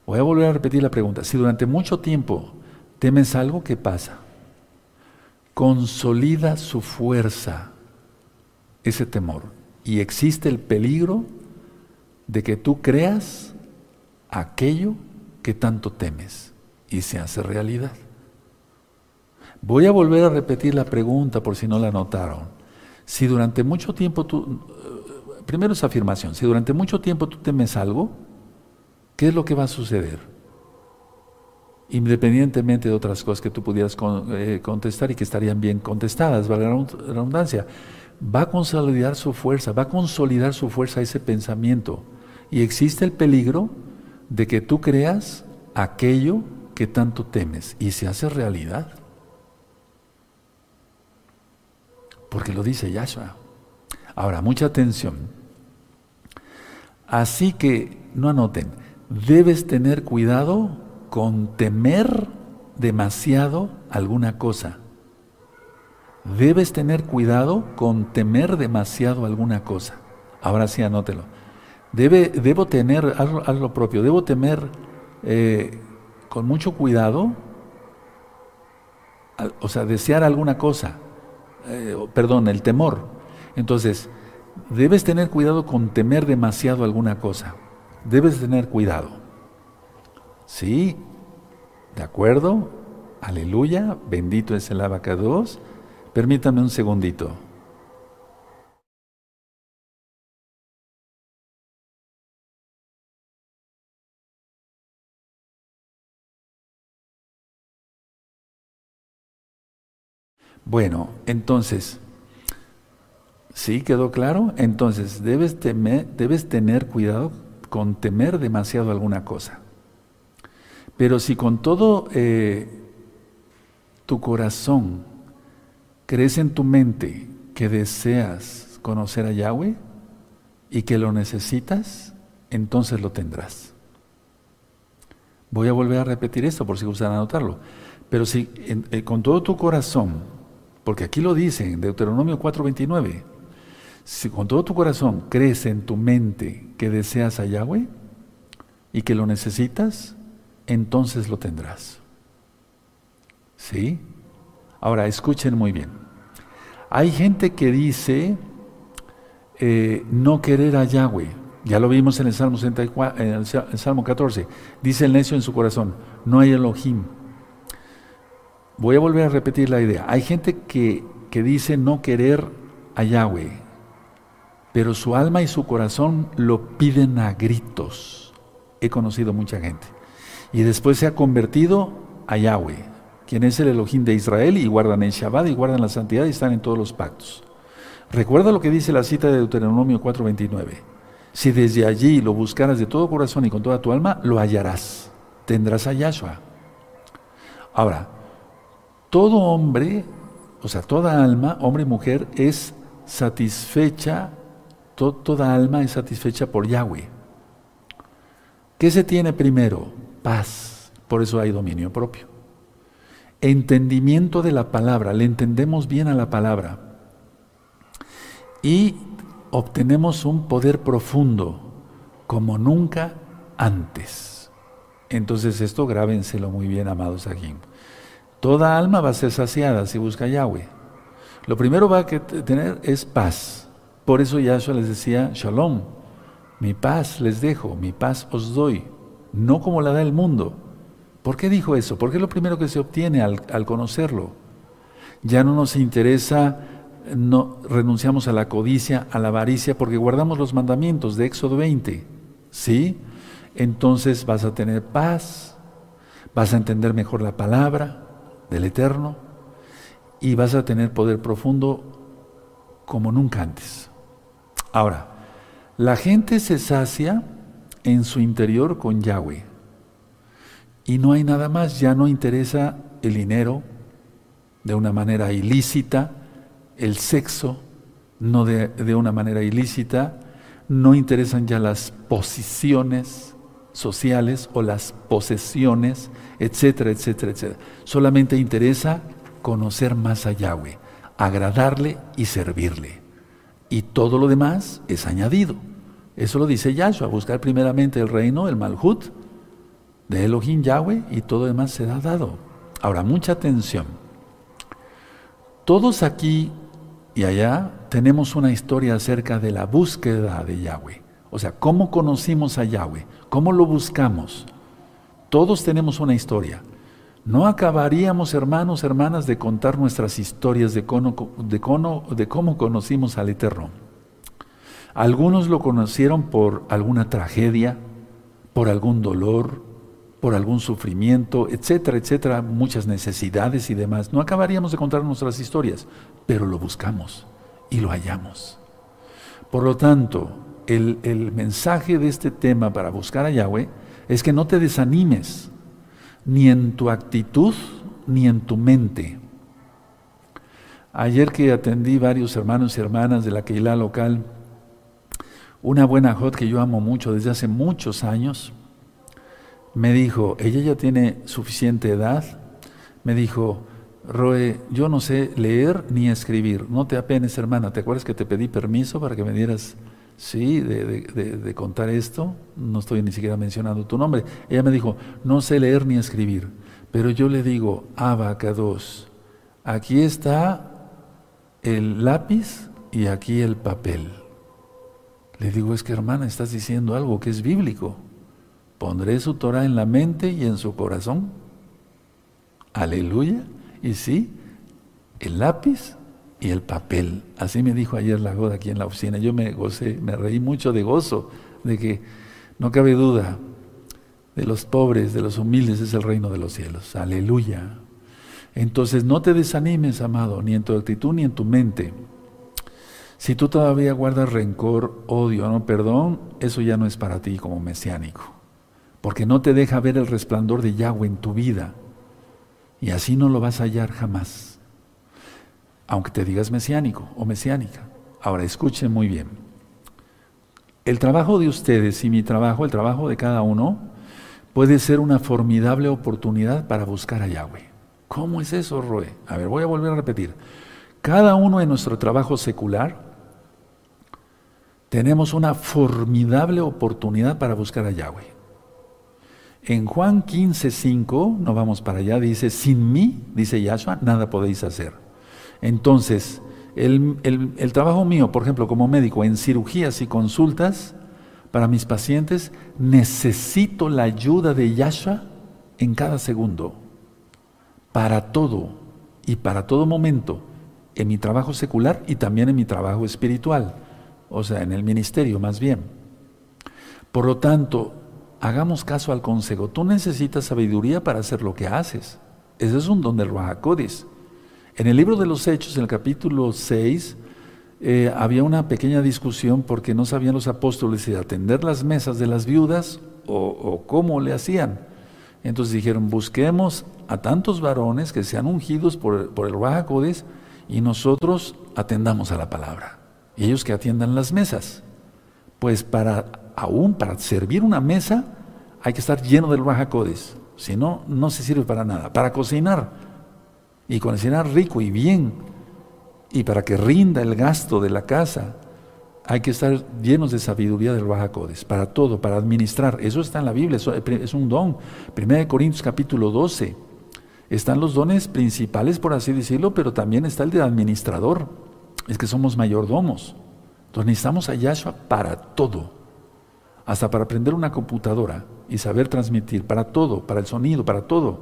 voy a volver a repetir la pregunta. Si durante mucho tiempo temes algo, ¿qué pasa? Consolida su fuerza ese temor y existe el peligro de que tú creas aquello que tanto temes y se hace realidad. Voy a volver a repetir la pregunta por si no la notaron. Si durante mucho tiempo tú, primero esa afirmación, si durante mucho tiempo tú temes algo, ¿qué es lo que va a suceder? Independientemente de otras cosas que tú pudieras eh, contestar y que estarían bien contestadas, valga la redundancia, va a consolidar su fuerza, va a consolidar su fuerza ese pensamiento y existe el peligro de que tú creas aquello que tanto temes y se hace realidad. Porque lo dice Yahshua. Ahora, mucha atención. Así que, no anoten, debes tener cuidado con temer demasiado alguna cosa. Debes tener cuidado con temer demasiado alguna cosa. Ahora sí, anótelo debo tener, haz, lo propio, debo temer eh, con mucho cuidado, o sea, desear alguna cosa, eh, perdón, el temor. Entonces, debes tener cuidado con temer demasiado alguna cosa. Debes tener cuidado. ¿Sí? ¿De acuerdo? Aleluya, bendito es el abacados. Permítame un segundito. Bueno, entonces, ¿sí quedó claro? Entonces, debes, tener cuidado con temer demasiado alguna cosa. Pero si con todo eh, tu corazón crees en tu mente que deseas conocer a Yahweh y que lo necesitas, entonces lo tendrás. Voy a volver a repetir esto por si gustan anotarlo. Pero si eh, con todo tu corazón porque aquí lo dice en Deuteronomio 4:29. Si con todo tu corazón crees en tu mente que deseas a Yahweh y que lo necesitas, entonces lo tendrás. ¿Sí? Ahora, escuchen muy bien. Hay gente que dice eh, no querer a Yahweh. Ya lo vimos en el Salmo, en el Salmo 14. Dice el necio en su corazón, no hay Elohim. Voy a volver a repetir la idea. Hay gente que, que dice no querer a Yahweh, pero su alma y su corazón lo piden a gritos. He conocido mucha gente. Y después se ha convertido a Yahweh, quien es el Elohim de Israel, y guardan el Shabbat y guardan la santidad y están en todos los pactos. Recuerda lo que dice la cita de Deuteronomio 4:29. Si desde allí lo buscaras de todo corazón y con toda tu alma, lo hallarás. Tendrás a Yahshua. Ahora, todo hombre, o sea, toda alma, hombre y mujer, es satisfecha, toda alma es satisfecha por Yahweh. ¿Qué se tiene primero? Paz. Por eso hay dominio propio. Entendimiento de la palabra, le entendemos bien a la palabra. Y obtenemos un poder profundo como nunca antes. Entonces esto grábenselo muy bien, amados aquí. Toda alma va a ser saciada si busca a Yahweh. Lo primero va a tener es paz. Por eso Yahshua les decía, Shalom, mi paz les dejo, mi paz os doy, no como la da el mundo. ¿Por qué dijo eso? Porque es lo primero que se obtiene al, conocerlo. Ya no nos interesa, no, renunciamos a la codicia, a la avaricia, porque guardamos los mandamientos de Éxodo 20. ¿Sí? Entonces vas a tener paz, vas a entender mejor la palabra, del Eterno y vas a tener poder profundo como nunca antes. Ahora, la gente se sacia en su interior con Yahweh y no hay nada más, ya no interesa el dinero de una manera ilícita, el sexo no de, de una manera ilícita, no interesan ya las posiciones sociales o las posesiones, etcétera, etcétera, etcétera. Solamente interesa conocer más a Yahweh, agradarle y servirle. Y todo lo demás es añadido. Eso lo dice Yahshua, buscar primeramente el reino, el Malhut, de Elohim Yahweh, y todo lo demás será dado. Ahora, mucha atención. Todos aquí y allá tenemos una historia acerca de la búsqueda de Yahweh. O sea, ¿cómo conocimos a Yahweh? ¿Cómo lo buscamos? Todos tenemos una historia. No acabaríamos, hermanos, hermanas, de contar nuestras historias de, cómo conocimos al Eterno. Algunos lo conocieron por alguna tragedia, por algún dolor, por algún sufrimiento, etcétera, etcétera, muchas necesidades y demás. No acabaríamos de contar nuestras historias, pero lo buscamos y lo hallamos. Por lo tanto, el, el mensaje de este tema para buscar a Yahweh es que no te desanimes, ni en tu actitud, ni en tu mente. Ayer que atendí varios hermanos y hermanas de la Keilah local, una buena hot que yo amo mucho desde hace muchos años, me dijo, ella ya tiene suficiente edad, me dijo, Roe, yo no sé leer ni escribir, no te apenes hermana, ¿te acuerdas que te pedí permiso para que me dieras, sí, de, contar esto? No estoy ni siquiera mencionando tu nombre. Ella me dijo, no sé leer ni escribir, pero yo le digo, Abacados, aquí está el lápiz y aquí el papel. Le digo, es que hermana, estás diciendo algo que es bíblico. Pondré su Torah en la mente y en su corazón. Aleluya. Y sí, el lápiz y el papel. Así me dijo ayer la Goda aquí en la oficina. Yo me gocé, me reí mucho de gozo, de que no cabe duda, de los pobres, de los humildes es el reino de los cielos. Aleluya. Entonces no te desanimes, amado, ni en tu actitud ni en tu mente. Si tú todavía guardas rencor, odio, no perdón, eso ya no es para ti como mesiánico porque no te deja ver el resplandor de Yahweh en tu vida. Y así no lo vas a hallar jamás, aunque te digas mesiánico o mesiánica. Ahora escuchen muy bien. El trabajo de ustedes y mi trabajo, el trabajo de cada uno, puede ser una formidable oportunidad para buscar a Yahweh. ¿Cómo es eso, Roe? A ver, voy a volver a repetir. Cada uno en nuestro trabajo secular tenemos una formidable oportunidad para buscar a Yahweh. En Juan 15, 5, no vamos para allá, dice, sin mí, dice Yahshua, nada podéis hacer. Entonces, el, el, trabajo mío, por ejemplo, como médico, en cirugías y consultas para mis pacientes, necesito la ayuda de Yahshua en cada segundo, para todo y para todo momento, en mi trabajo secular y también en mi trabajo espiritual, o sea, en el ministerio más bien. Por lo tanto, hagamos caso al consejo. Tú necesitas sabiduría para hacer lo que haces. Ese es un don del Ruajacodes. En el libro de los Hechos, en el capítulo 6, eh, había una pequeña discusión porque no sabían los apóstoles si atender las mesas de las viudas o, cómo le hacían. Entonces dijeron, busquemos a tantos varones que sean ungidos por, el Ruajacodes y nosotros atendamos a la palabra. Y ellos que atiendan las mesas. Pues para aún para servir una mesa hay que estar lleno del Baja Si no, no se sirve para nada. Para cocinar y cocinar rico y bien y para que rinda el gasto de la casa, hay que estar llenos de sabiduría del Baja Para todo, para administrar. Eso está en la Biblia, es un don. Primera de Corintios capítulo 12. Están los dones principales, por así decirlo, pero también está el de administrador. Es que somos mayordomos. Entonces necesitamos a Yahshua para todo hasta para aprender una computadora y saber transmitir, para todo, para el sonido, para todo.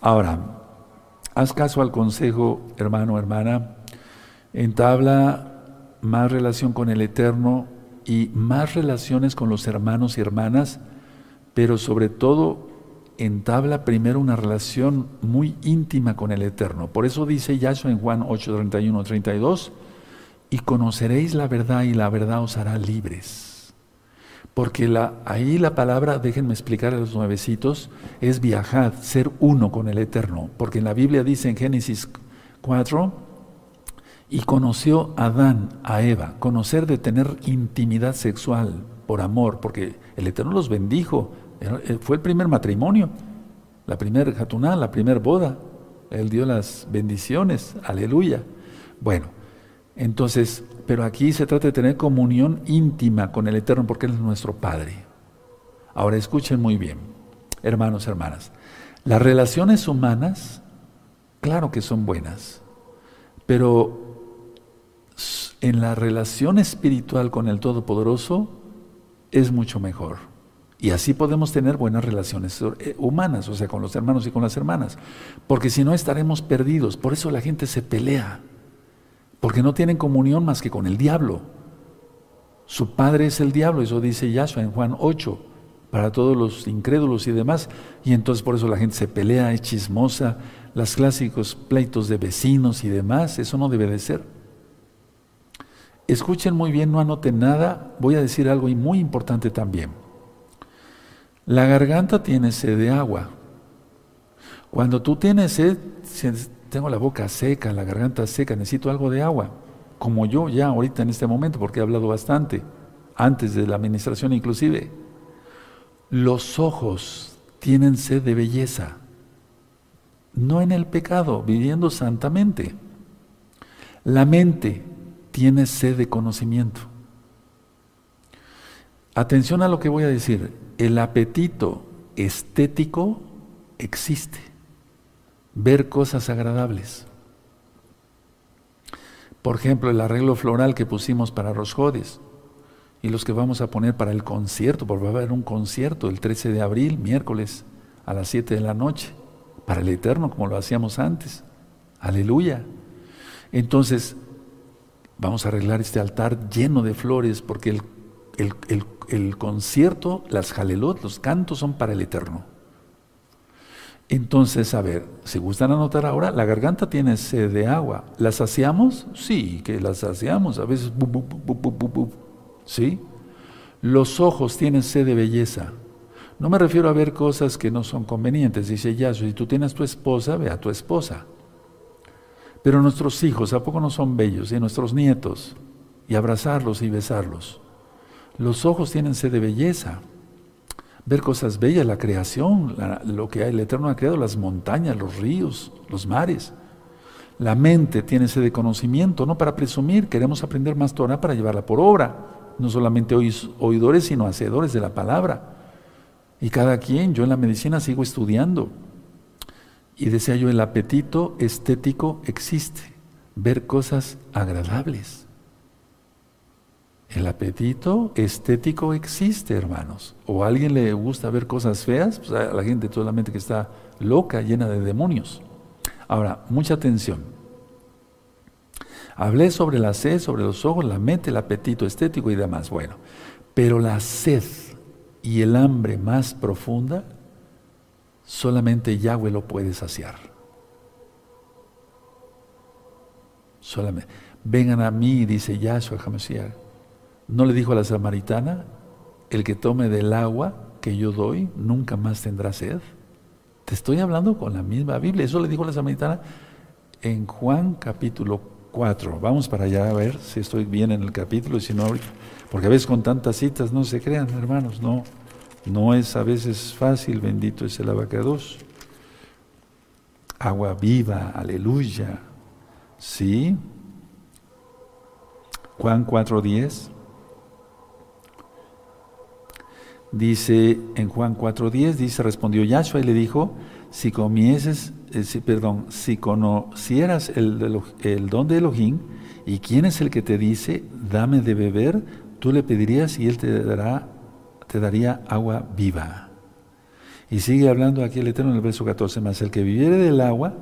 Ahora, haz caso al consejo, hermano, hermana, entabla más relación con el Eterno y más relaciones con los hermanos y hermanas, pero sobre todo entabla primero una relación muy íntima con el Eterno. Por eso dice Yahshua en Juan 8, 31, 32, y conoceréis la verdad y la verdad os hará libres. Porque la, ahí la palabra, déjenme explicar a los nuevecitos, es viajar, ser uno con el Eterno. Porque en la Biblia dice en Génesis 4, Y conoció Adán a Eva, conocer de tener intimidad sexual por amor, porque el Eterno los bendijo, eh, fue el primer matrimonio, la primera jatuná, la primera boda, Él dio las bendiciones, aleluya. Bueno, entonces, pero aquí se trata de tener comunión íntima con el Eterno porque Él es nuestro Padre. Ahora escuchen muy bien, hermanos, hermanas, las relaciones humanas, claro que son buenas, pero en la relación espiritual con el Todopoderoso es mucho mejor. Y así podemos tener buenas relaciones eh, humanas, o sea, con los hermanos y con las hermanas. Porque si no estaremos perdidos. Por eso la gente se pelea. Porque no tienen comunión más que con el diablo. Su padre es el diablo, eso dice Yahshua en Juan 8, para todos los incrédulos y demás. Y entonces por eso la gente se pelea, es chismosa, los clásicos pleitos de vecinos y demás, eso no debe de ser. Escuchen muy bien, no anoten nada, voy a decir algo muy importante también. La garganta tiene sed de agua. Cuando tú tienes sed, tengo la boca seca, la garganta seca, necesito algo de agua, como yo ya ahorita en este momento, porque he hablado bastante, antes de la administración inclusive. Los ojos tienen sed de belleza, no en el pecado, viviendo santamente. La mente tiene sed de conocimiento. Atención a lo que voy a decir. El apetito estético existe. Ver cosas agradables. Por ejemplo, el arreglo floral que pusimos para Rosjodes y los que vamos a poner para el concierto, porque va a haber un concierto el 13 de abril, miércoles, a las 7 de la noche, para el Eterno, como lo hacíamos antes. Aleluya. Entonces, Vamos a arreglar este altar lleno de flores porque el, concierto, las jalelot, los cantos son para el Eterno. Entonces, a ver, si gustan anotar ahora, la garganta tiene sed de agua. ¿La saciamos? Sí, que la saciamos. A veces, ¿sí? Los ojos tienen sed de belleza. No me refiero a ver cosas que no son convenientes. Dice ya, si tú tienes tu esposa, ve a tu esposa. Pero nuestros hijos, ¿a poco no son bellos? Y nuestros nietos, y abrazarlos y besarlos. Los ojos tienen sed de belleza. Ver cosas bellas, la creación, lo que el Eterno ha creado, las montañas, los ríos, los mares. La mente tiene sed de conocimiento, no para presumir, queremos aprender más Torah para llevarla por obra. No solamente oidores, sino hacedores de la palabra. Y cada quien, yo en la medicina sigo estudiando. Y decía yo, el apetito estético existe, ver cosas agradables. El apetito estético existe, hermanos. O a alguien le gusta ver cosas feas, pues a la gente solamente que está loca, llena de demonios. Ahora, mucha atención. Hablé sobre la sed, sobre los ojos, la mente, el apetito estético y demás. Bueno, pero la sed y el hambre más profunda Solamente Yahweh lo puede saciar. Solamente. Vengan a mí, dice Yahshua HaMashiach. ¿No le dijo a la samaritana, el que tome del agua que yo doy, nunca más tendrá sed? Te estoy hablando con la misma Biblia. Eso le dijo a la samaritana en Juan capítulo 4. Vamos para allá a ver si estoy bien en el capítulo, si no, porque a veces con tantas citas no se crean, hermanos, no. No es a veces fácil, bendito es el abacados. Agua viva, aleluya. ¿Sí? Juan 4.10. Dice en Juan 4.10, dice, respondió Yahshua y le dijo, si comieses, eh, perdón, si conocieras el, el don de Elohim, y quién es el que te dice, dame de beber, tú le pedirías y él te dará te daría agua viva. Y sigue hablando aquí el Eterno en el verso 14 más, el que viviere del agua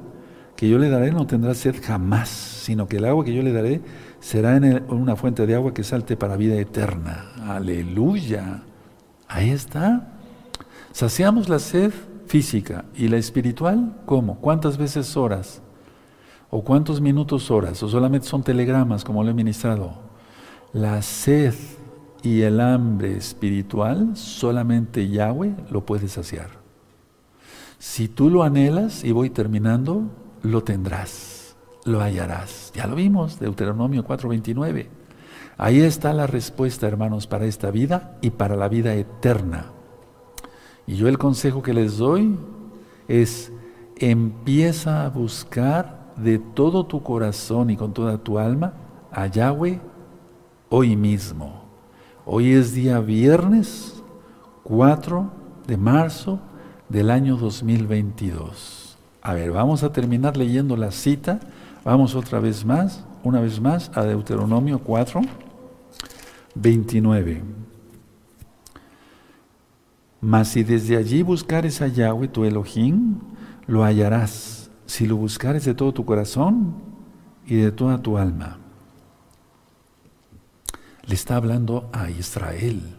que yo le daré no tendrá sed jamás, sino que el agua que yo le daré será en una fuente de agua que salte para vida eterna. Aleluya. Ahí está. Saciamos la sed física y la espiritual, ¿cómo? ¿Cuántas veces horas? ¿O cuántos minutos horas? ¿O solamente son telegramas como lo he ministrado? La sed y el hambre espiritual solamente Yahweh lo puede saciar. Si tú lo anhelas, y voy terminando, lo tendrás. lo hallarás. Ya lo vimos, Deuteronomio 4:29. Ahí está la respuesta, hermanos, para esta vida y para la vida eterna. Y yo el consejo que les doy es, empieza a buscar de todo tu corazón y con toda tu alma a Yahweh hoy mismo. Hoy es día viernes 4 de marzo del año 2022. A ver, vamos a terminar leyendo la cita. Vamos otra vez más, una vez más, a Deuteronomio 4. 29. Mas si desde allí buscares a Yahweh tu Elohim, lo hallarás, si lo buscares de todo tu corazón y de toda tu alma. Le está hablando a Israel.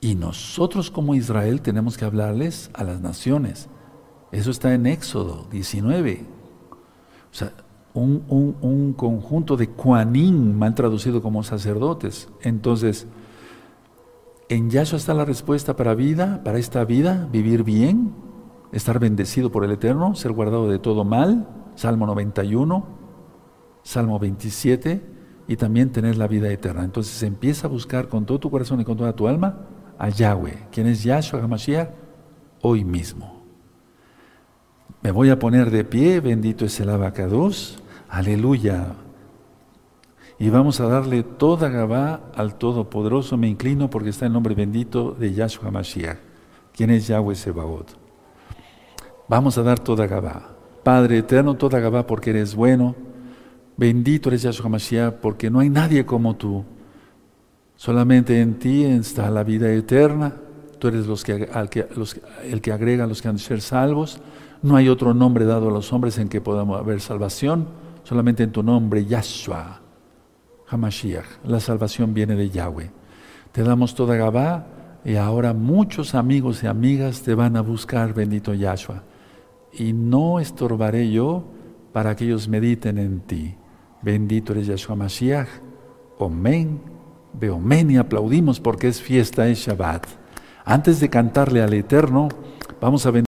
Y nosotros como Israel tenemos que hablarles a las naciones. Eso está en Éxodo 19. O sea, un, conjunto de Kuanin, mal traducido como sacerdotes. Entonces, en Yahshua está la respuesta para vida, para esta vida, vivir bien, estar bendecido por el Eterno, ser guardado de todo mal, Salmo 91, Salmo 27, y también tener la vida eterna. Entonces empieza a buscar con todo tu corazón y con toda tu alma a Yahweh, quien es Yahshua HaMashiach, hoy mismo. Me voy a poner de pie, bendito es el abacados, aleluya. Y vamos a darle toda Gabá al Todopoderoso. Me inclino porque está el nombre bendito de Yahshua Mashiach, quien es Yahweh Sebaot. Vamos a dar toda Gabá. Padre eterno, toda Gabá porque eres bueno. Bendito eres Yahshua Mashiach porque no hay nadie como tú. Solamente en ti está la vida eterna. Tú eres los que, el que agrega a los que han de ser salvos. No hay otro nombre dado a los hombres en que podamos haber salvación, solamente en tu nombre, Yahshua, Hamashiach. La salvación viene de Yahweh. Te damos toda Gabá y ahora muchos amigos y amigas te van a buscar, bendito Yahshua. Y no estorbaré yo para que ellos mediten en ti. Bendito eres Yahshua Mashiach. Omen, Beomen y aplaudimos porque es fiesta, es Shabbat. Antes de cantarle al Eterno, vamos a